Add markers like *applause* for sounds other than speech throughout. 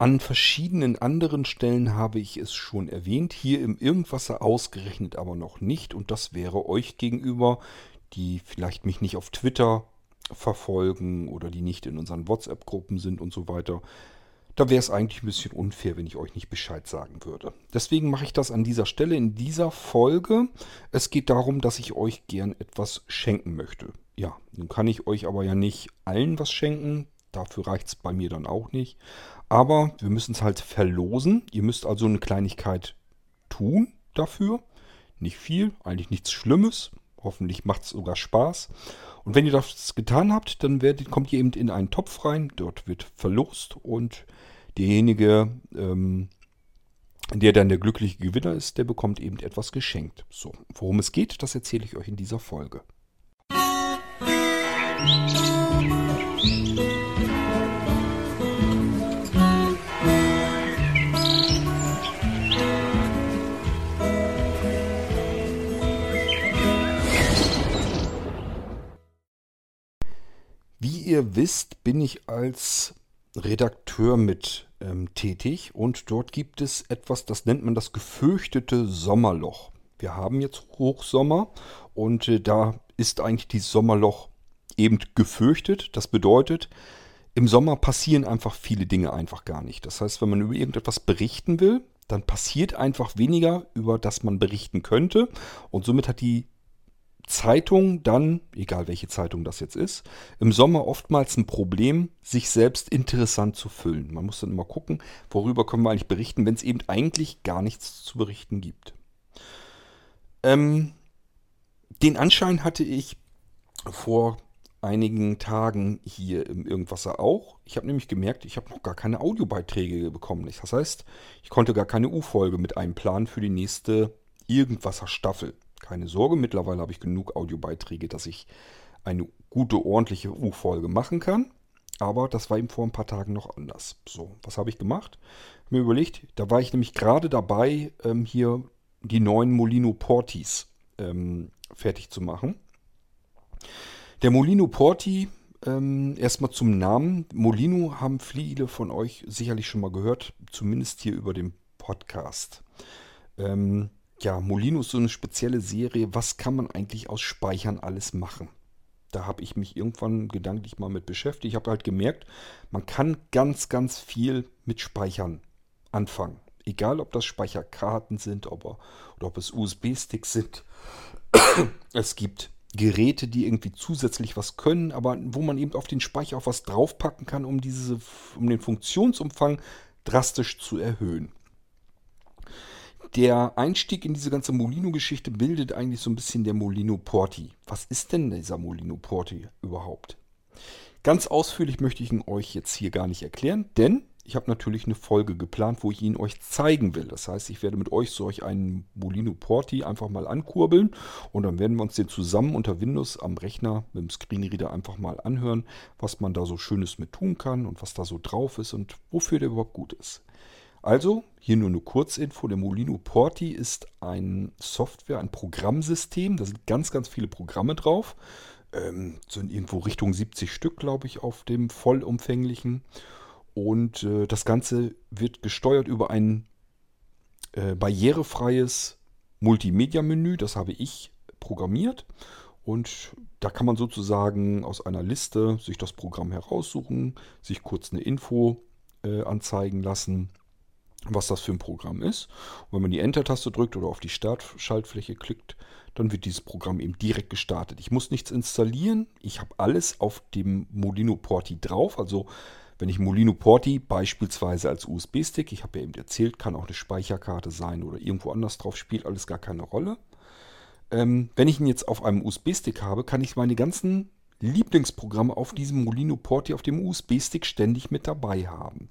An verschiedenen anderen Stellen habe ich es schon erwähnt, hier im Irgendwasser ausgerechnet aber noch nicht. Und das wäre euch gegenüber, die vielleicht mich nicht auf Twitter verfolgen oder die nicht in unseren WhatsApp-Gruppen sind und so weiter. Da wäre es eigentlich ein bisschen unfair, wenn ich euch nicht Bescheid sagen würde. Deswegen mache ich das an dieser Stelle in dieser Folge. Es geht darum, dass ich euch gern etwas schenken möchte. Ja, nun kann ich euch aber ja nicht allen was schenken. Dafür reicht es bei mir dann auch nicht. Aber wir müssen es halt verlosen. Ihr müsst also eine Kleinigkeit tun dafür. Nicht viel, eigentlich nichts Schlimmes. Hoffentlich macht es sogar Spaß. Und wenn ihr das getan habt, dann werdet, kommt ihr eben in einen Topf rein. Dort wird verlost und derjenige, ähm, der dann der glückliche Gewinner ist, der bekommt eben etwas geschenkt. So, worum es geht, das erzähle ich euch in dieser Folge. Musik ihr wisst, bin ich als Redakteur mit ähm, tätig und dort gibt es etwas, das nennt man das gefürchtete Sommerloch. Wir haben jetzt Hochsommer und äh, da ist eigentlich dieses Sommerloch eben gefürchtet. Das bedeutet, im Sommer passieren einfach viele Dinge einfach gar nicht. Das heißt, wenn man über irgendetwas berichten will, dann passiert einfach weniger, über das man berichten könnte. Und somit hat die Zeitung dann, egal welche Zeitung das jetzt ist, im Sommer oftmals ein Problem, sich selbst interessant zu füllen. Man muss dann immer gucken, worüber können wir eigentlich berichten, wenn es eben eigentlich gar nichts zu berichten gibt. Ähm, den Anschein hatte ich vor einigen Tagen hier im Irgendwasser auch. Ich habe nämlich gemerkt, ich habe noch gar keine Audiobeiträge bekommen. Das heißt, ich konnte gar keine U-Folge mit einem Plan für die nächste Irgendwasser-Staffel keine Sorge, mittlerweile habe ich genug Audiobeiträge, dass ich eine gute, ordentliche U-Folge machen kann. Aber das war eben vor ein paar Tagen noch anders. So, was habe ich gemacht? Mir überlegt, da war ich nämlich gerade dabei, ähm, hier die neuen Molino Portis ähm, fertig zu machen. Der Molino Porti, ähm, erstmal zum Namen. Molino haben viele von euch sicherlich schon mal gehört, zumindest hier über den Podcast. Ähm, ja, Molino ist so eine spezielle Serie. Was kann man eigentlich aus Speichern alles machen? Da habe ich mich irgendwann gedanklich mal mit beschäftigt. Ich habe halt gemerkt, man kann ganz, ganz viel mit Speichern anfangen. Egal, ob das Speicherkarten sind ob, oder ob es USB-Sticks sind. *clears throat* es gibt Geräte, die irgendwie zusätzlich was können, aber wo man eben auf den Speicher auch was draufpacken kann, um, diese, um den Funktionsumfang drastisch zu erhöhen der Einstieg in diese ganze Molino-Geschichte bildet eigentlich so ein bisschen der Molino Porti. Was ist denn dieser Molino Porti überhaupt? Ganz ausführlich möchte ich ihn euch jetzt hier gar nicht erklären, denn ich habe natürlich eine Folge geplant, wo ich ihn euch zeigen will. Das heißt, ich werde mit euch solch einen Molino Porti einfach mal ankurbeln und dann werden wir uns den zusammen unter Windows am Rechner mit dem Screenreader einfach mal anhören, was man da so Schönes mit tun kann und was da so drauf ist und wofür der überhaupt gut ist. Also, hier nur eine Kurzinfo. Der Molino Porti ist ein Software, ein Programmsystem. Da sind ganz, ganz viele Programme drauf. Ähm, sind irgendwo Richtung 70 Stück, glaube ich, auf dem vollumfänglichen. Und äh, das Ganze wird gesteuert über ein äh, barrierefreies Multimedia-Menü. Das habe ich programmiert. Und da kann man sozusagen aus einer Liste sich das Programm heraussuchen, sich kurz eine Info äh, anzeigen lassen was das für ein Programm ist. Und wenn man die Enter-Taste drückt oder auf die Startschaltfläche klickt, dann wird dieses Programm eben direkt gestartet. Ich muss nichts installieren. Ich habe alles auf dem Molino Porti drauf. Also wenn ich Molino Porti beispielsweise als USB-Stick, ich habe ja eben erzählt, kann auch eine Speicherkarte sein oder irgendwo anders drauf, spielt alles gar keine Rolle. Ähm, wenn ich ihn jetzt auf einem USB-Stick habe, kann ich meine ganzen Lieblingsprogramme auf diesem Molino Porti auf dem USB-Stick ständig mit dabei haben.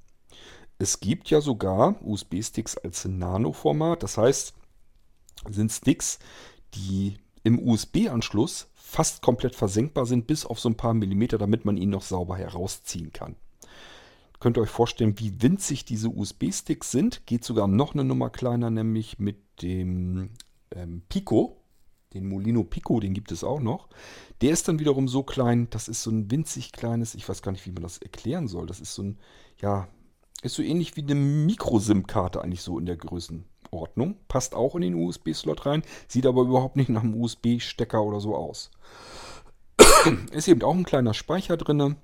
Es gibt ja sogar USB-Sticks als Nano-Format. Das heißt, sind Sticks, die im USB-Anschluss fast komplett versenkbar sind, bis auf so ein paar Millimeter, damit man ihn noch sauber herausziehen kann. Könnt ihr euch vorstellen, wie winzig diese USB-Sticks sind. Geht sogar noch eine Nummer kleiner, nämlich mit dem ähm, Pico. Den Molino Pico, den gibt es auch noch. Der ist dann wiederum so klein, das ist so ein winzig kleines, ich weiß gar nicht, wie man das erklären soll. Das ist so ein, ja, Ist so ähnlich wie eine Micro-SIM-Karte eigentlich so in der Größenordnung. Passt auch in den USB-Slot rein, sieht aber überhaupt nicht nach einem USB-Stecker oder so aus. *coughs* ist eben auch ein kleiner Speicher drin.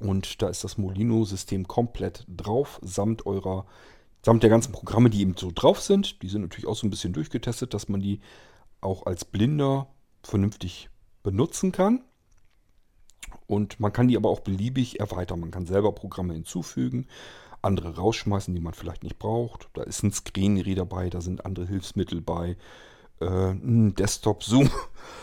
Und da ist das Molino-System komplett drauf, samt eurer, samt der ganzen Programme, die eben so drauf sind. Die sind natürlich auch so ein bisschen durchgetestet, dass man die auch als Blinder vernünftig benutzen kann. Und man kann die aber auch beliebig erweitern. Man kann selber Programme hinzufügen, andere rausschmeißen, die man vielleicht nicht braucht. Da ist ein Screenreader bei, da sind andere Hilfsmittel bei. Äh, ein Desktop-Zoom,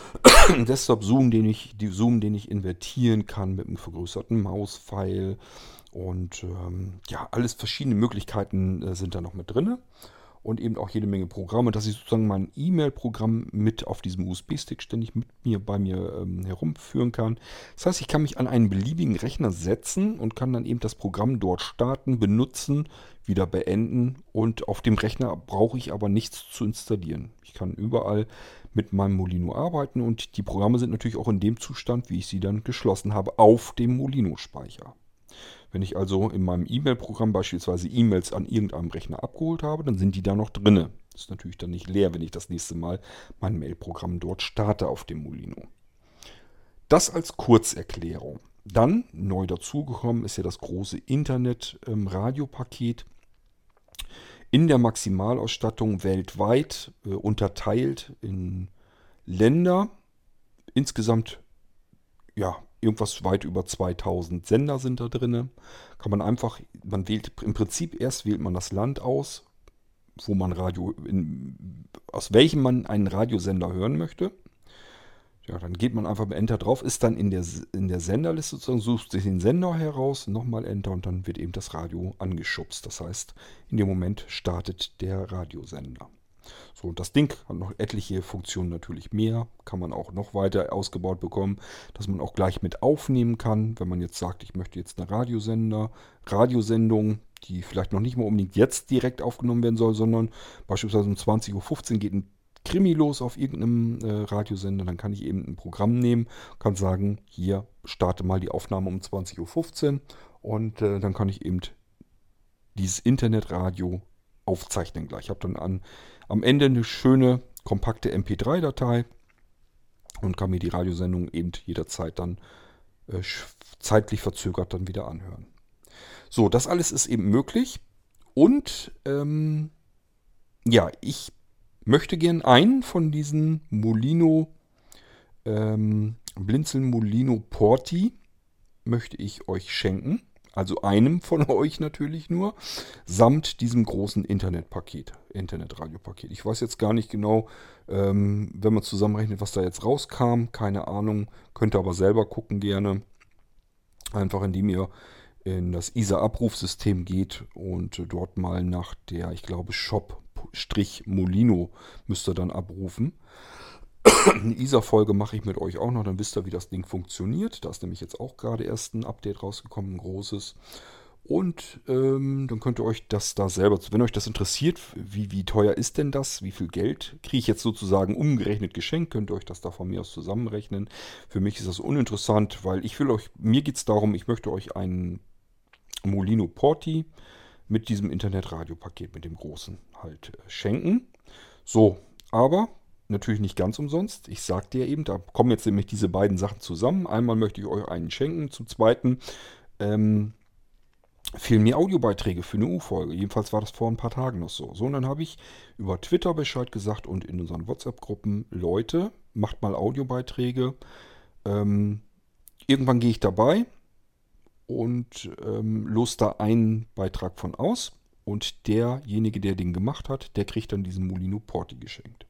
*coughs* Desktop-Zoom, den ich, die Zoom, den ich invertieren kann mit einem vergrößerten Mauspfeil. Und ähm, ja, alles verschiedene Möglichkeiten äh, sind da noch mit drin und eben auch jede Menge Programme, dass ich sozusagen mein E-Mail-Programm mit auf diesem USB-Stick ständig mit mir bei mir ähm, herumführen kann. Das heißt, ich kann mich an einen beliebigen Rechner setzen und kann dann eben das Programm dort starten, benutzen, wieder beenden und auf dem Rechner brauche ich aber nichts zu installieren. Ich kann überall mit meinem Molino arbeiten und die Programme sind natürlich auch in dem Zustand, wie ich sie dann geschlossen habe, auf dem Molino-Speicher. Wenn ich also in meinem E-Mail-Programm beispielsweise E-Mails an irgendeinem Rechner abgeholt habe, dann sind die da noch drinne. Ist natürlich dann nicht leer, wenn ich das nächste Mal mein Mail-Programm dort starte auf dem Molino. Das als Kurzerklärung. Dann neu dazugekommen ist ja das große Internet-Radiopaket. Ähm, in der Maximalausstattung weltweit äh, unterteilt in Länder. Insgesamt ja, irgendwas weit über 2000 Sender sind da drin. Kann man einfach, man wählt im Prinzip erst wählt man das Land aus, wo man Radio, in, aus welchem man einen Radiosender hören möchte. Ja, dann geht man einfach bei Enter drauf, ist dann in der, in der Senderliste sozusagen, sucht sich den Sender heraus, nochmal Enter und dann wird eben das Radio angeschubst. Das heißt, in dem Moment startet der Radiosender. So, und das Ding hat noch etliche Funktionen natürlich mehr. Kann man auch noch weiter ausgebaut bekommen, dass man auch gleich mit aufnehmen kann. Wenn man jetzt sagt, ich möchte jetzt eine Radiosender, Radiosendung, die vielleicht noch nicht mal unbedingt jetzt direkt aufgenommen werden soll, sondern beispielsweise um 20.15 Uhr geht ein Krimi los auf irgendeinem äh, Radiosender, dann kann ich eben ein Programm nehmen, kann sagen, hier starte mal die Aufnahme um 20.15 Uhr und äh, dann kann ich eben dieses Internetradio aufzeichnen gleich. Ich habe dann an am Ende eine schöne, kompakte MP3-Datei und kann mir die Radiosendung eben jederzeit dann äh, zeitlich verzögert dann wieder anhören. So, das alles ist eben möglich. Und ähm, ja, ich möchte gern einen von diesen Molino, ähm, Blinzeln Molino Porti, möchte ich euch schenken also einem von *laughs* euch natürlich nur, samt diesem großen Internetpaket, Internetradiopaket. Ich weiß jetzt gar nicht genau, ähm, wenn man zusammenrechnet, was da jetzt rauskam, keine Ahnung, könnt ihr aber selber gucken gerne. Einfach indem ihr in das ISA-Abrufsystem geht und dort mal nach der, ich glaube, Shop-Molino müsst ihr dann abrufen. Eine ISA-Folge mache ich mit euch auch noch, dann wisst ihr, wie das Ding funktioniert. Da ist nämlich jetzt auch gerade erst ein Update rausgekommen, ein großes. Und ähm, dann könnt ihr euch das da selber, wenn euch das interessiert, wie, wie teuer ist denn das, wie viel Geld kriege ich jetzt sozusagen umgerechnet geschenkt, könnt ihr euch das da von mir aus zusammenrechnen. Für mich ist das uninteressant, weil ich will euch, mir geht es darum, ich möchte euch einen Molino Porti mit diesem Internet-Radio-Paket, mit dem großen halt äh, schenken. So, aber natürlich nicht ganz umsonst. Ich sagte ja eben, da kommen jetzt nämlich diese beiden Sachen zusammen. Einmal möchte ich euch einen schenken, zum zweiten ähm, fehlen mir Audiobeiträge für eine U-Folge. Jedenfalls war das vor ein paar Tagen noch so. So, und dann habe ich über Twitter Bescheid gesagt und in unseren WhatsApp-Gruppen, Leute, macht mal Audiobeiträge. Ähm, irgendwann gehe ich dabei und ähm, los da einen Beitrag von aus. Und derjenige, der den gemacht hat, der kriegt dann diesen Molino Porti geschenkt.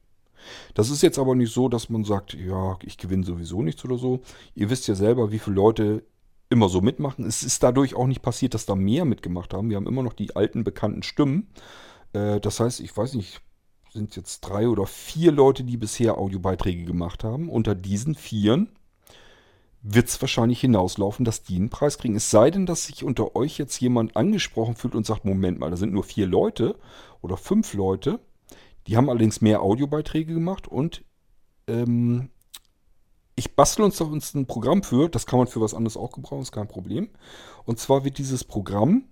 Das ist jetzt aber nicht so, dass man sagt, ja, ich gewinne sowieso nichts oder so. Ihr wisst ja selber, wie viele Leute immer so mitmachen. Es ist dadurch auch nicht passiert, dass da mehr mitgemacht haben. Wir haben immer noch die alten bekannten Stimmen. Äh, das heißt, ich weiß nicht, sind jetzt drei oder vier Leute, die bisher Audiobeiträge gemacht haben. Unter diesen vieren wird es wahrscheinlich hinauslaufen, dass die einen Preis kriegen. Es sei denn, dass sich unter euch jetzt jemand angesprochen fühlt und sagt, Moment mal, da sind nur vier Leute oder fünf Leute. Die haben allerdings mehr Audiobeiträge gemacht und ähm, ich bastel uns doch uns ein Programm für, das kann man für was anderes auch gebrauchen, ist kein Problem. Und zwar wird dieses Programm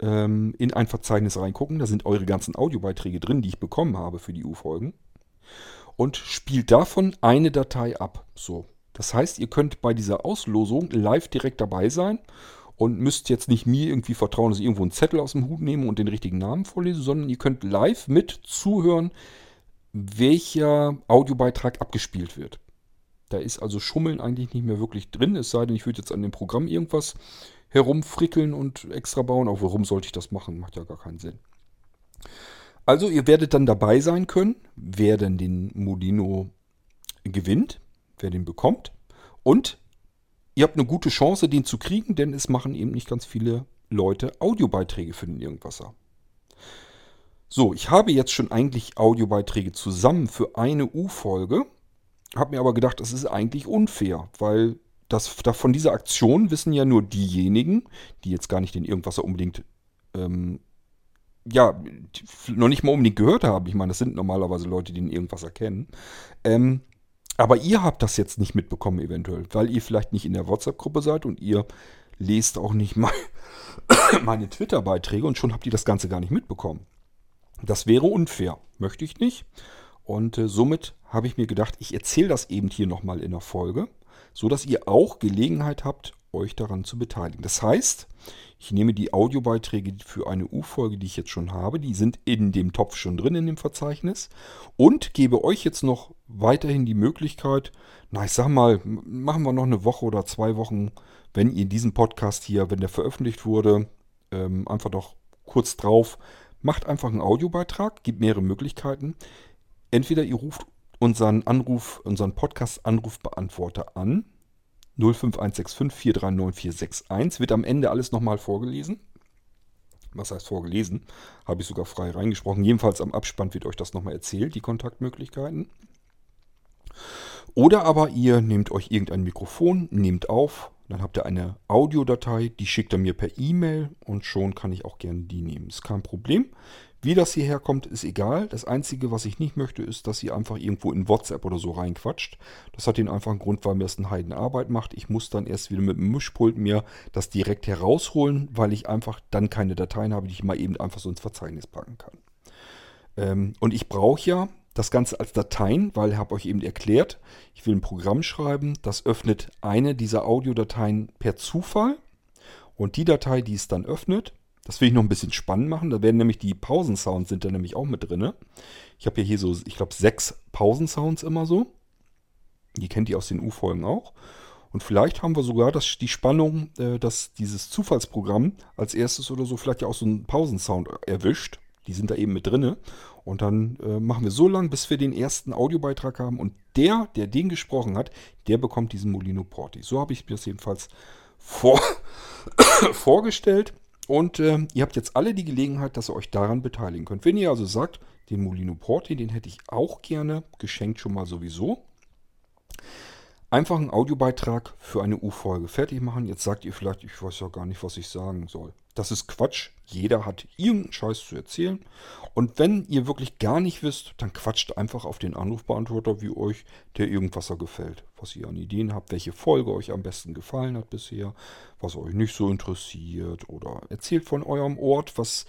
ähm, in ein Verzeichnis reingucken. Da sind eure ganzen Audiobeiträge drin, die ich bekommen habe für die U-Folgen. Und spielt davon eine Datei ab. So. Das heißt, ihr könnt bei dieser Auslosung live direkt dabei sein und müsst jetzt nicht mir irgendwie vertrauen, dass ich irgendwo einen Zettel aus dem Hut nehme und den richtigen Namen vorlese, sondern ihr könnt live mit zuhören, welcher Audiobeitrag abgespielt wird. Da ist also Schummeln eigentlich nicht mehr wirklich drin, es sei denn, ich würde jetzt an dem Programm irgendwas herumfrickeln und extra bauen. Auch warum sollte ich das machen? Macht ja gar keinen Sinn. Also ihr werdet dann dabei sein können, wer denn den Molino gewinnt, wer den bekommt. Und ihr habt eine gute Chance, den zu kriegen, denn es machen eben nicht ganz viele Leute Audiobeiträge für den Irgendwasser. So, ich habe jetzt schon eigentlich Audiobeiträge zusammen für eine U-Folge, habe mir aber gedacht, das ist eigentlich unfair, weil das, von dieser Aktion wissen ja nur diejenigen, die jetzt gar nicht den Irgendwasser unbedingt, ähm, ja, noch nicht mal unbedingt gehört haben. Ich meine, das sind normalerweise Leute, die den Irgendwasser kennen. Ähm, aber ihr habt das jetzt nicht mitbekommen eventuell, weil ihr vielleicht nicht in der WhatsApp-Gruppe seid und ihr lest auch nicht mal *coughs* meine Twitter-Beiträge und schon habt ihr das Ganze gar nicht mitbekommen. Das wäre unfair, möchte ich nicht. Und äh, somit habe ich mir gedacht, ich erzähle das eben hier nochmal in der Folge, so dass ihr auch Gelegenheit habt, euch daran zu beteiligen. Das heißt, ich nehme die Audiobeiträge für eine U-Folge, die ich jetzt schon habe, die sind in dem Topf schon drin in dem Verzeichnis. Und gebe euch jetzt noch weiterhin die Möglichkeit, na ich sag mal, machen wir noch eine Woche oder zwei Wochen, wenn ihr diesen Podcast hier, wenn der veröffentlicht wurde, ähm, einfach doch kurz drauf, macht einfach einen Audiobeitrag, gibt mehrere Möglichkeiten. Entweder ihr ruft unseren Anruf, unseren Podcast-Anrufbeantworter an, 05165 439 461. Wird am Ende alles nochmal vorgelesen. Was heißt vorgelesen? Habe ich sogar frei reingesprochen. Jedenfalls am Abspann wird euch das nochmal erzählt, die Kontaktmöglichkeiten. Oder aber ihr nehmt euch irgendein Mikrofon, nehmt auf, dann habt ihr eine Audiodatei, die schickt ihr mir per E-Mail und schon kann ich auch gerne die nehmen. Ist kein Problem. Wie das hierher kommt, ist egal. Das Einzige, was ich nicht möchte, ist, dass ihr einfach irgendwo in WhatsApp oder so reinquatscht. Das hat den einfachen Grund, weil mir das eine Heidenarbeit macht. Ich muss dann erst wieder mit dem Mischpult mir das direkt herausholen, weil ich einfach dann keine Dateien habe, die ich mal eben einfach so ins Verzeichnis packen kann. Ähm, und ich brauche ja das Ganze als Dateien, weil ich habe euch eben erklärt, ich will ein Programm schreiben, das öffnet eine dieser Audiodateien per Zufall. Und die Datei, die es dann öffnet, das will ich noch ein bisschen spannend machen. Da werden nämlich die Pausensounds sind da nämlich auch mit drin. Ich habe ja hier so, ich glaube, sechs Pausensounds immer so. Die kennt ihr aus den U-Folgen auch. Und vielleicht haben wir sogar das, die Spannung, äh, dass dieses Zufallsprogramm als erstes oder so vielleicht ja auch so einen Pausensound erwischt. Die sind da eben mit drin. Und dann äh, machen wir so lange, bis wir den ersten Audiobeitrag haben. Und der, der den gesprochen hat, der bekommt diesen Molino Porti. So habe ich mir das jedenfalls vor *coughs* vorgestellt. Und äh, ihr habt jetzt alle die Gelegenheit, dass ihr euch daran beteiligen könnt. Wenn ihr also sagt, den Molino Porti, den hätte ich auch gerne, geschenkt schon mal sowieso. Einfach einen Audiobeitrag für eine U-Folge fertig machen. Jetzt sagt ihr vielleicht, ich weiß ja gar nicht, was ich sagen soll. Das ist Quatsch. Jeder hat irgendeinen Scheiß zu erzählen. Und wenn ihr wirklich gar nicht wisst, dann quatscht einfach auf den Anrufbeantworter, wie euch der Irgendwasser gefällt. Was ihr an Ideen habt, welche Folge euch am besten gefallen hat bisher, was euch nicht so interessiert. Oder erzählt von eurem Ort, was.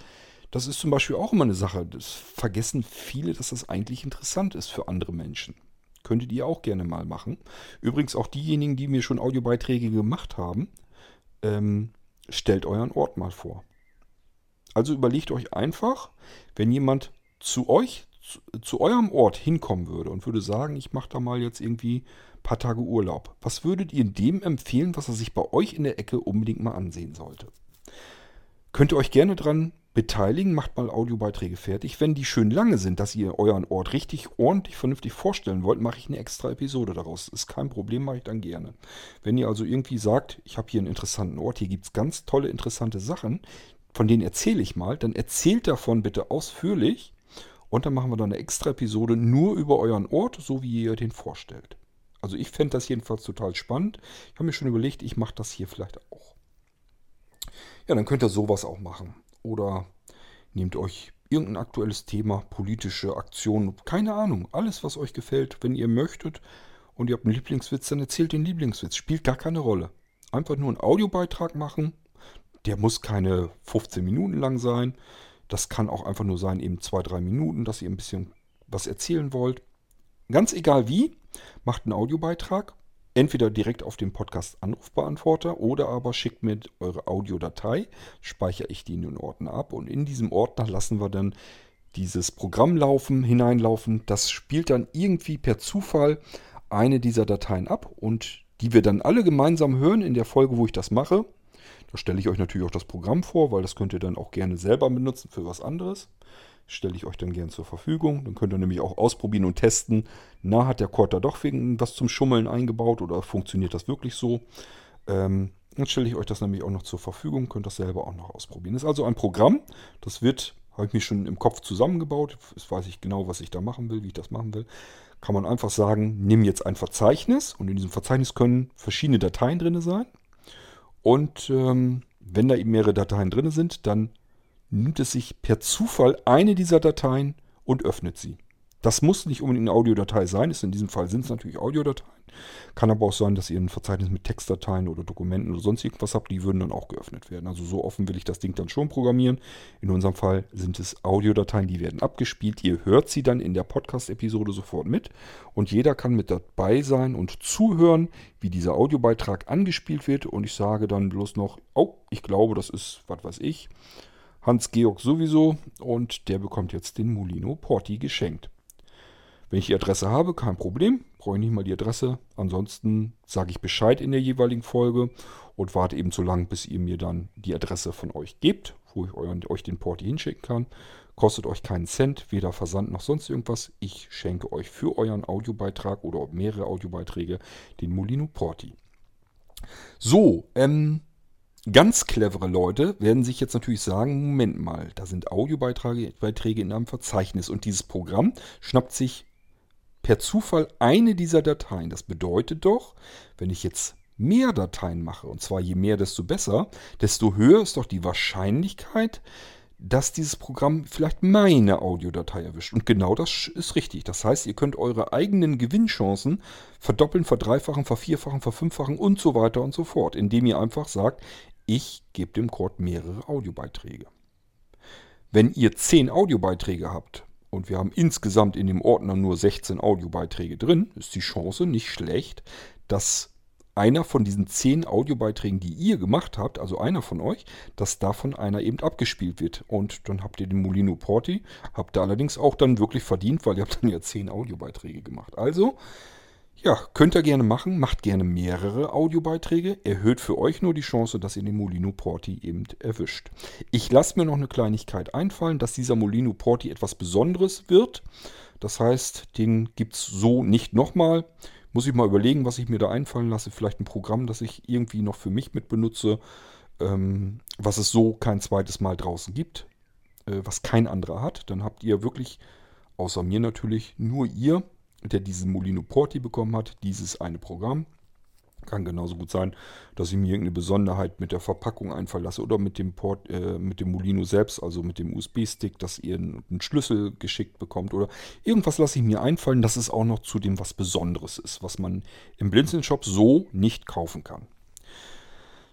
Das ist zum Beispiel auch immer eine Sache. Das vergessen viele, dass das eigentlich interessant ist für andere Menschen. Könntet ihr auch gerne mal machen. Übrigens auch diejenigen, die mir schon Audiobeiträge gemacht haben, ähm, stellt euren Ort mal vor. Also überlegt euch einfach, wenn jemand zu euch, zu, zu eurem Ort hinkommen würde und würde sagen, ich mache da mal jetzt irgendwie ein paar Tage Urlaub. Was würdet ihr dem empfehlen, was er sich bei euch in der Ecke unbedingt mal ansehen sollte? Könnt ihr euch gerne dran beteiligen, macht mal Audiobeiträge fertig. Wenn die schön lange sind, dass ihr euren Ort richtig ordentlich, vernünftig vorstellen wollt, mache ich eine extra Episode daraus. Ist kein Problem, mache ich dann gerne. Wenn ihr also irgendwie sagt, ich habe hier einen interessanten Ort, hier gibt es ganz tolle, interessante Sachen, von denen erzähle ich mal, dann erzählt davon bitte ausführlich und dann machen wir dann eine extra Episode nur über euren Ort, so wie ihr den vorstellt. Also ich fände das jedenfalls total spannend. Ich habe mir schon überlegt, ich mache das hier vielleicht auch. Ja, dann könnt ihr sowas auch machen. Oder nehmt euch irgendein aktuelles Thema, politische Aktion, keine Ahnung, alles, was euch gefällt, wenn ihr möchtet und ihr habt einen Lieblingswitz, dann erzählt den Lieblingswitz. Spielt gar keine Rolle. Einfach nur einen Audiobeitrag machen, der muss keine 15 Minuten lang sein. Das kann auch einfach nur sein, eben zwei, drei Minuten, dass ihr ein bisschen was erzählen wollt. Ganz egal wie, macht einen Audiobeitrag. Entweder direkt auf dem Podcast Anrufbeantworter oder aber schickt mir eure Audiodatei, speichere ich die in den Ordner ab und in diesem Ordner lassen wir dann dieses Programm laufen, hineinlaufen. Das spielt dann irgendwie per Zufall eine dieser Dateien ab und die wir dann alle gemeinsam hören in der Folge, wo ich das mache. Da stelle ich euch natürlich auch das Programm vor, weil das könnt ihr dann auch gerne selber benutzen für was anderes. Stelle ich euch dann gerne zur Verfügung. Dann könnt ihr nämlich auch ausprobieren und testen, na, hat der Cord da doch was zum Schummeln eingebaut oder funktioniert das wirklich so? Ähm, dann stelle ich euch das nämlich auch noch zur Verfügung, könnt das selber auch noch ausprobieren. Das ist also ein Programm, das wird, habe ich mir schon im Kopf zusammengebaut. Jetzt weiß ich genau, was ich da machen will, wie ich das machen will kann man einfach sagen, nimm jetzt ein Verzeichnis und in diesem Verzeichnis können verschiedene Dateien drin sein. Und ähm, wenn da eben mehrere Dateien drin sind, dann nimmt es sich per Zufall eine dieser Dateien und öffnet sie. Das muss nicht unbedingt eine Audiodatei sein. Ist in diesem Fall sind es natürlich Audiodateien. Kann aber auch sein, dass ihr ein Verzeichnis mit Textdateien oder Dokumenten oder sonst irgendwas habt. Die würden dann auch geöffnet werden. Also so offen will ich das Ding dann schon programmieren. In unserem Fall sind es Audiodateien, die werden abgespielt. Ihr hört sie dann in der Podcast-Episode sofort mit. Und jeder kann mit dabei sein und zuhören, wie dieser Audiobeitrag angespielt wird. Und ich sage dann bloß noch, oh, ich glaube, das ist, was weiß ich, Hans-Georg sowieso. Und der bekommt jetzt den Molino Porti geschenkt. Wenn ich die Adresse habe, kein Problem, brauche ich nicht mal die Adresse. Ansonsten sage ich Bescheid in der jeweiligen Folge und warte eben so lange, bis ihr mir dann die Adresse von euch gebt, wo ich euch den Porti hinschicken kann. Kostet euch keinen Cent, weder Versand noch sonst irgendwas. Ich schenke euch für euren Audiobeitrag oder mehrere Audiobeiträge den Molino Porti. So, ähm, Ganz clevere Leute werden sich jetzt natürlich sagen, Moment mal, da sind Audiobeiträge in einem Verzeichnis und dieses Programm schnappt sich per Zufall eine dieser Dateien. Das bedeutet doch, wenn ich jetzt mehr Dateien mache, und zwar je mehr, desto besser, desto höher ist doch die Wahrscheinlichkeit, dass dieses Programm vielleicht meine Audiodatei erwischt. Und genau das ist richtig. Das heißt, ihr könnt eure eigenen Gewinnchancen verdoppeln, verdreifachen, vervierfachen, verfünffachen und so weiter und so fort, indem ihr einfach sagt, ich gebe dem Code mehrere Audiobeiträge. Wenn ihr zehn Audiobeiträge habt, und wir haben insgesamt in dem Ordner nur 16 Audiobeiträge drin, ist die Chance nicht schlecht, dass einer von diesen 10 Audiobeiträgen, die ihr gemacht habt, also einer von euch, dass davon einer eben abgespielt wird. Und dann habt ihr den Molino Porti, habt ihr allerdings auch dann wirklich verdient, weil ihr habt dann ja 10 Audiobeiträge gemacht. Also ja, könnt ihr gerne machen. Macht gerne mehrere Audiobeiträge. Erhöht für euch nur die Chance, dass ihr den Molino Porti eben erwischt. Ich lasse mir noch eine Kleinigkeit einfallen, dass dieser Molino Porti etwas Besonderes wird. Das heißt, den gibt es so nicht nochmal. Muss ich mal überlegen, was ich mir da einfallen lasse. Vielleicht ein Programm, das ich irgendwie noch für mich mit benutze, ähm, was es so kein zweites Mal draußen gibt, äh, was kein anderer hat. Dann habt ihr wirklich, außer mir natürlich, nur ihr der diesen Molino Porti bekommen hat, dieses eine Programm. Kann genauso gut sein, dass ich mir irgendeine Besonderheit mit der Verpackung einfallen lasse oder mit dem, Port, äh, mit dem Molino selbst, also mit dem USB-Stick, dass ihr einen Schlüssel geschickt bekommt oder irgendwas lasse ich mir einfallen, dass es auch noch zu dem was Besonderes ist, was man im Blinzeln-Shop so nicht kaufen kann.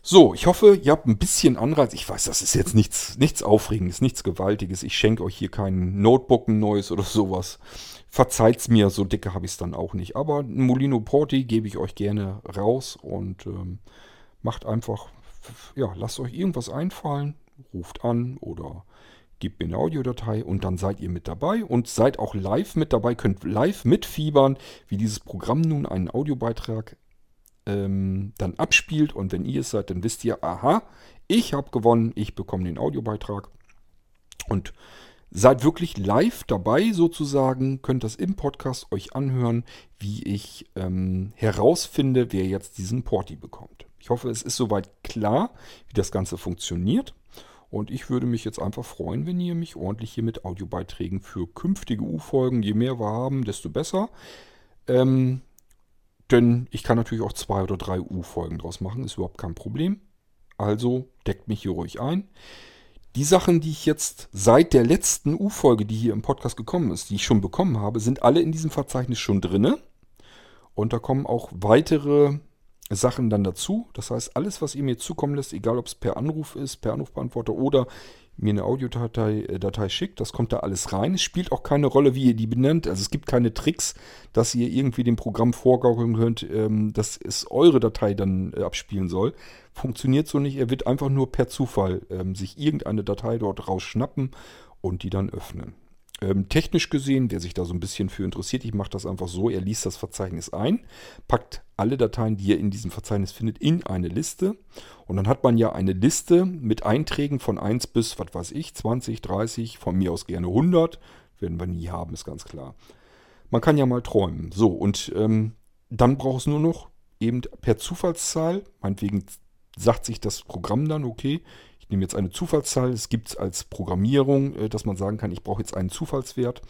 So, ich hoffe, ihr habt ein bisschen Anreiz. Ich weiß, das ist jetzt nichts, nichts Aufregendes, nichts Gewaltiges. Ich schenke euch hier kein Notebook, ein neues oder sowas. Verzeiht's mir, so dicke habe ich es dann auch nicht. Aber ein Molino Porti gebe ich euch gerne raus und ähm, macht einfach, ja, lasst euch irgendwas einfallen, ruft an oder gebt mir eine Audiodatei und dann seid ihr mit dabei und seid auch live mit dabei, könnt live mitfiebern, wie dieses Programm nun einen Audiobeitrag ähm, dann abspielt. Und wenn ihr es seid, dann wisst ihr, aha, ich habe gewonnen, ich bekomme den Audiobeitrag. Und seid wirklich live dabei sozusagen, könnt das im Podcast euch anhören, wie ich ähm, herausfinde, wer jetzt diesen Porti bekommt. Ich hoffe, es ist soweit klar, wie das Ganze funktioniert. Und ich würde mich jetzt einfach freuen, wenn ihr mich ordentlich hier mit Audiobeiträgen für künftige U-Folgen, je mehr wir haben, desto besser. Ähm, denn ich kann natürlich auch zwei oder drei U-Folgen draus machen, ist überhaupt kein Problem. Also deckt mich hier ruhig ein. Die Sachen, die ich jetzt seit der letzten U-Folge, die hier im Podcast gekommen ist, die ich schon bekommen habe, sind alle in diesem Verzeichnis schon drinne. Und da kommen auch weitere Sachen dann dazu. Das heißt, alles, was ihr mir zukommen lässt, egal ob es per Anruf ist, per Anrufbeantworter oder mir eine Audiodatei äh, Datei schickt, das kommt da alles rein. Es spielt auch keine Rolle, wie ihr die benennt. Also es gibt keine Tricks, dass ihr irgendwie dem Programm vorgaukeln könnt, ähm, dass es eure Datei dann äh, abspielen soll. Funktioniert so nicht. Er wird einfach nur per Zufall ähm, sich irgendeine Datei dort rausschnappen und die dann öffnen. Ähm, technisch gesehen, wer sich da so ein bisschen für interessiert, ich mache das einfach so, er liest das Verzeichnis ein, packt alle Dateien, die er in diesem Verzeichnis findet, in eine Liste. Und dann hat man ja eine Liste mit Einträgen von 1 bis, was weiß ich, 20, 30, von mir aus gerne 100. Werden wir nie haben, ist ganz klar. Man kann ja mal träumen. So, und ähm, dann braucht es nur noch eben per Zufallszahl, meinetwegen sagt sich das Programm dann, okay, ich nehme jetzt eine Zufallszahl. Es gibt es als Programmierung, äh, dass man sagen kann, ich brauche jetzt einen Zufallswert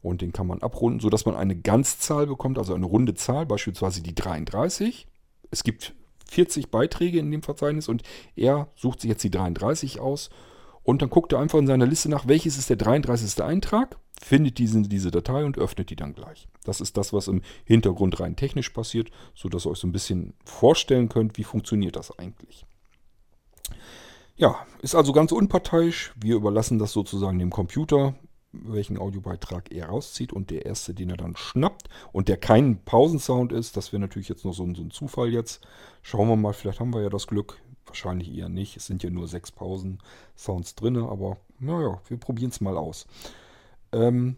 und den kann man abrunden, sodass man eine Ganzzahl bekommt, also eine runde Zahl, beispielsweise die 33. Es gibt 40 Beiträge in dem Verzeichnis und er sucht sich jetzt die 33 aus und dann guckt er einfach in seiner Liste nach, welches ist der 33. Eintrag, findet diesen, diese Datei und öffnet die dann gleich. Das ist das, was im Hintergrund rein technisch passiert, sodass ihr euch so ein bisschen vorstellen könnt, wie funktioniert das eigentlich. Ja, ist also ganz unparteiisch. Wir überlassen das sozusagen dem Computer, welchen Audiobeitrag er rauszieht und der erste, den er dann schnappt und der kein Pausensound ist, das wäre natürlich jetzt noch so ein, so ein, Zufall jetzt. Schauen wir mal, vielleicht haben wir ja das Glück. Wahrscheinlich eher nicht. Es sind ja nur sechs Pausensounds drin, aber naja, wir probieren es mal aus. Ähm,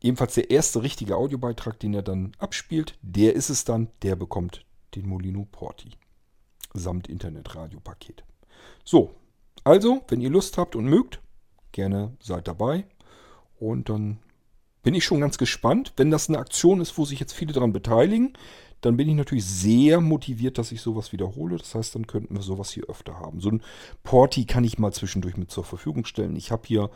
ebenfalls der erste richtige Audiobeitrag, den er dann abspielt, der ist es dann, der bekommt den Molino Porti samt Internetradio-Paket. So, also, wenn ihr Lust habt und mögt, gerne seid dabei. Und dann bin ich schon ganz gespannt. Wenn das eine Aktion ist, wo sich jetzt viele daran beteiligen, dann bin ich natürlich sehr motiviert, dass ich sowas wiederhole. Das heißt, dann könnten wir sowas hier öfter haben. So ein Porti kann ich mal zwischendurch mit zur Verfügung stellen. Ich habe hier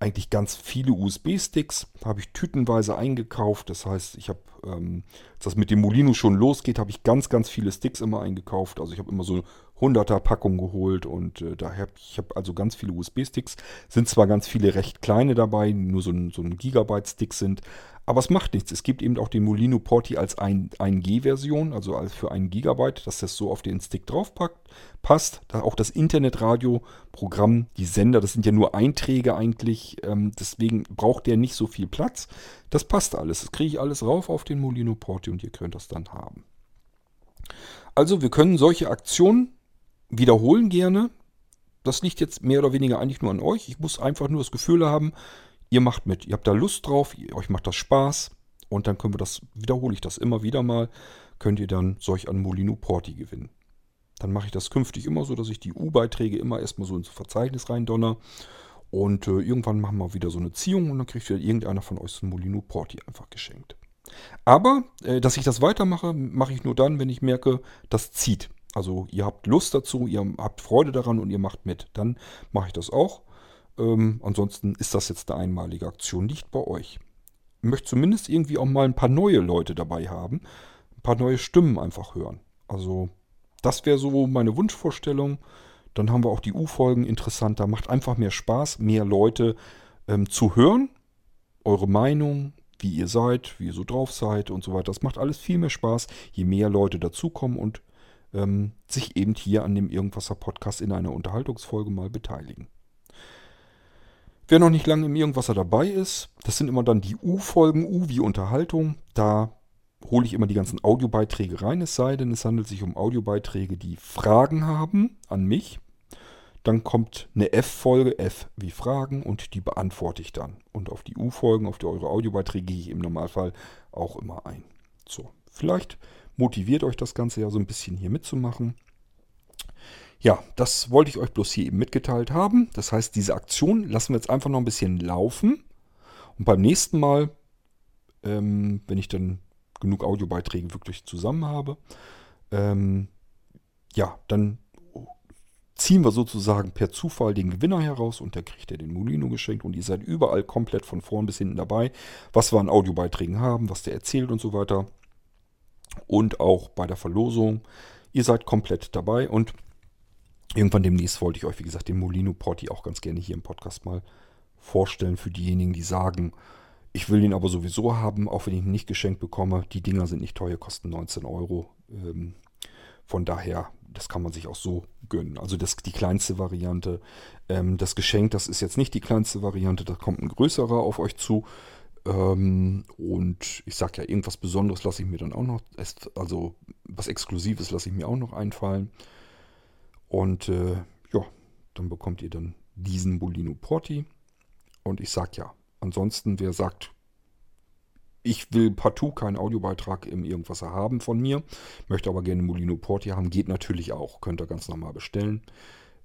eigentlich ganz viele USB-Sticks, habe ich tütenweise eingekauft. Das heißt, ich habe, ähm, als das mit dem Molino schon losgeht, habe ich ganz, ganz viele Sticks immer eingekauft. Also ich habe immer so 100er Packung geholt und äh, daher ich habe also ganz viele USB-Sticks. Sind zwar ganz viele recht kleine dabei, nur so ein, so ein Gigabyte-Stick sind, aber es macht nichts. Es gibt eben auch den Molino Porti als 1G-Version, also als für 1 Gigabyte, dass das so auf den Stick draufpackt, passt. Da auch das Internetradio-Programm, die Sender, das sind ja nur Einträge eigentlich, ähm, deswegen braucht der nicht so viel Platz. Das passt alles. Das kriege ich alles rauf auf den Molino Porti und ihr könnt das dann haben. Also wir können solche Aktionen wiederholen gerne. Das liegt jetzt mehr oder weniger eigentlich nur an euch. Ich muss einfach nur das Gefühl haben, ihr macht mit. Ihr habt da Lust drauf, euch macht das Spaß. Und dann können wir das, wiederhole ich das immer wieder mal, könnt ihr dann solch ein Molino Porti gewinnen. Dann mache ich das künftig immer so, dass ich die U-Beiträge immer erstmal so ins Verzeichnis rein donner. Und äh, irgendwann machen wir wieder so eine Ziehung und dann kriegt wieder irgendeiner von euch so ein Molino Porti einfach geschenkt. Aber, äh, dass ich das weitermache, mache ich nur dann, wenn ich merke, das zieht. Also ihr habt Lust dazu, ihr habt Freude daran und ihr macht mit. Dann mache ich das auch. Ähm, ansonsten ist das jetzt eine einmalige Aktion, liegt bei euch. Ich möchte zumindest irgendwie auch mal ein paar neue Leute dabei haben. Ein paar neue Stimmen einfach hören. Also das wäre so meine Wunschvorstellung. Dann haben wir auch die U-Folgen interessanter. Macht einfach mehr Spaß, mehr Leute ähm, zu hören. Eure Meinung, wie ihr seid, wie ihr so drauf seid und so weiter. Das macht alles viel mehr Spaß, je mehr Leute dazukommen und ähm, sich eben hier an dem Irgendwasser Podcast in einer Unterhaltungsfolge mal beteiligen. Wer noch nicht lange im Irgendwasser dabei ist, das sind immer dann die U-Folgen, U wie Unterhaltung. Da hole ich immer die ganzen Audiobeiträge rein, es sei denn, es handelt sich um Audiobeiträge, die Fragen haben an mich. Dann kommt eine F-Folge, F wie Fragen, und die beantworte ich dann. Und auf die U-Folgen, auf die eure Audiobeiträge gehe ich im Normalfall auch immer ein. So, vielleicht motiviert euch das Ganze ja so ein bisschen hier mitzumachen. Ja, das wollte ich euch bloß hier eben mitgeteilt haben. Das heißt, diese Aktion lassen wir jetzt einfach noch ein bisschen laufen. Und beim nächsten Mal, ähm, wenn ich dann genug Audiobeiträge wirklich zusammen habe, ähm, ja, dann ziehen wir sozusagen per Zufall den Gewinner heraus und der kriegt er den Molino geschenkt und ihr seid überall komplett von vorn bis hinten dabei, was wir an Audiobeiträgen haben, was der erzählt und so weiter. Und auch bei der Verlosung. Ihr seid komplett dabei und Irgendwann demnächst wollte ich euch, wie gesagt, den Molino Porti auch ganz gerne hier im Podcast mal vorstellen für diejenigen, die sagen, ich will ihn aber sowieso haben, auch wenn ich ihn nicht geschenkt bekomme. Die Dinger sind nicht teuer, kosten 19 Euro. Ähm, von daher, das kann man sich auch so gönnen. Also das die kleinste Variante. Ähm, das Geschenk, das ist jetzt nicht die kleinste Variante, da kommt ein größerer auf euch zu. Ähm, und ich sage ja, irgendwas Besonderes lasse ich mir dann auch noch, also was Exklusives lasse ich mir auch noch einfallen. Und äh, ja, dann bekommt ihr dann diesen Bolino Porti. Und ich sage ja, ansonsten, wer sagt, ich will partout keinen Audiobeitrag im Irgendwasser haben von mir, möchte aber gerne Molino Porti haben, geht natürlich auch, könnt ihr ganz normal bestellen.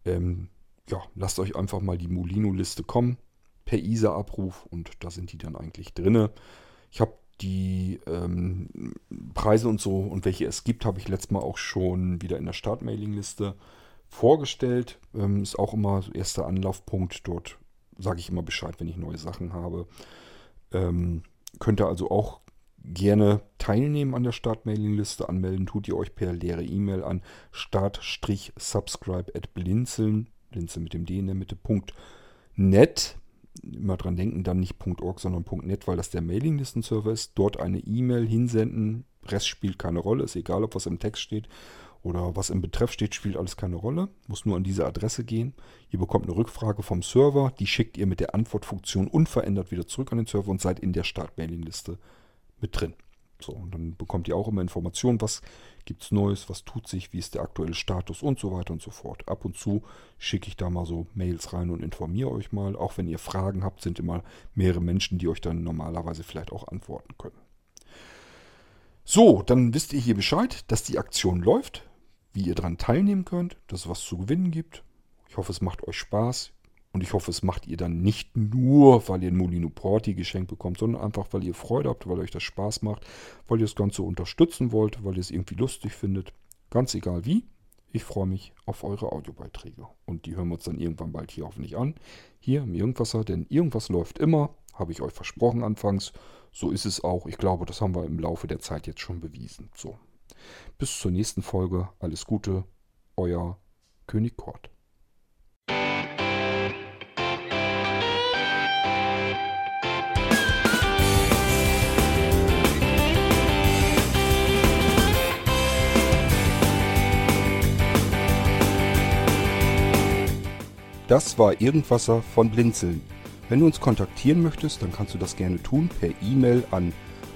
Ähm, ja, lasst euch einfach mal die Molino-Liste kommen, per ISA-Abruf und da sind die dann eigentlich drinne. Ich habe die ähm, Preise und so und welche es gibt, habe ich letztes Mal auch schon wieder in der Start-Mailing-Liste vorgestellt. Ähm, ist auch immer erster Anlaufpunkt. Dort sage ich immer Bescheid, wenn ich neue Sachen habe. Ähm, könnt ihr also auch gerne teilnehmen an der Start-Mailing-Liste. Anmelden tut ihr euch per leere E-Mail an start-subscribe at blinzeln, blinzeln mit dem D in der Mitte, .net. Immer dran denken, dann nicht .org, sondern .net, weil das der Mailinglisten-Server ist. Dort eine E-Mail hinsenden. Rest spielt keine Rolle, ist egal, ob was im Text steht oder was im Betreff steht, spielt alles keine Rolle. Muss nur an diese Adresse gehen. Ihr bekommt eine Rückfrage vom Server. Die schickt ihr mit der Antwortfunktion unverändert wieder zurück an den Server und seid in der Start-Mailing-Liste mit drin. So, und dann bekommt ihr auch immer Informationen, was gibt es Neues, was tut sich, wie ist der aktuelle Status und so weiter und so fort. Ab und zu schicke ich da mal so Mails rein und informiere euch mal. Auch wenn ihr Fragen habt, sind immer mehrere Menschen, die euch dann normalerweise vielleicht auch antworten können. So, dann wisst ihr hier Bescheid, dass die Aktion läuft wie ihr daran teilnehmen könnt, dass es was zu gewinnen gibt. Ich hoffe, es macht euch Spaß. Und ich hoffe, es macht ihr dann nicht nur, weil ihr ein Molino Porti geschenkt bekommt, sondern einfach, weil ihr Freude habt, weil euch das Spaß macht, weil ihr das Ganze unterstützen wollt, weil ihr es irgendwie lustig findet. Ganz egal wie. Ich freue mich auf eure Audiobeiträge. Und die hören wir uns dann irgendwann bald hier hoffentlich an. Hier im Irgendwasser, denn irgendwas läuft immer. Habe ich euch versprochen anfangs. So ist es auch. Ich glaube, das haben wir im Laufe der Zeit jetzt schon bewiesen. So, bis zur nächsten Folge. Alles Gute, euer König Kort. Das war Irgendwasser von Blinzeln. Wenn du uns kontaktieren möchtest, dann kannst du das gerne tun per E-Mail an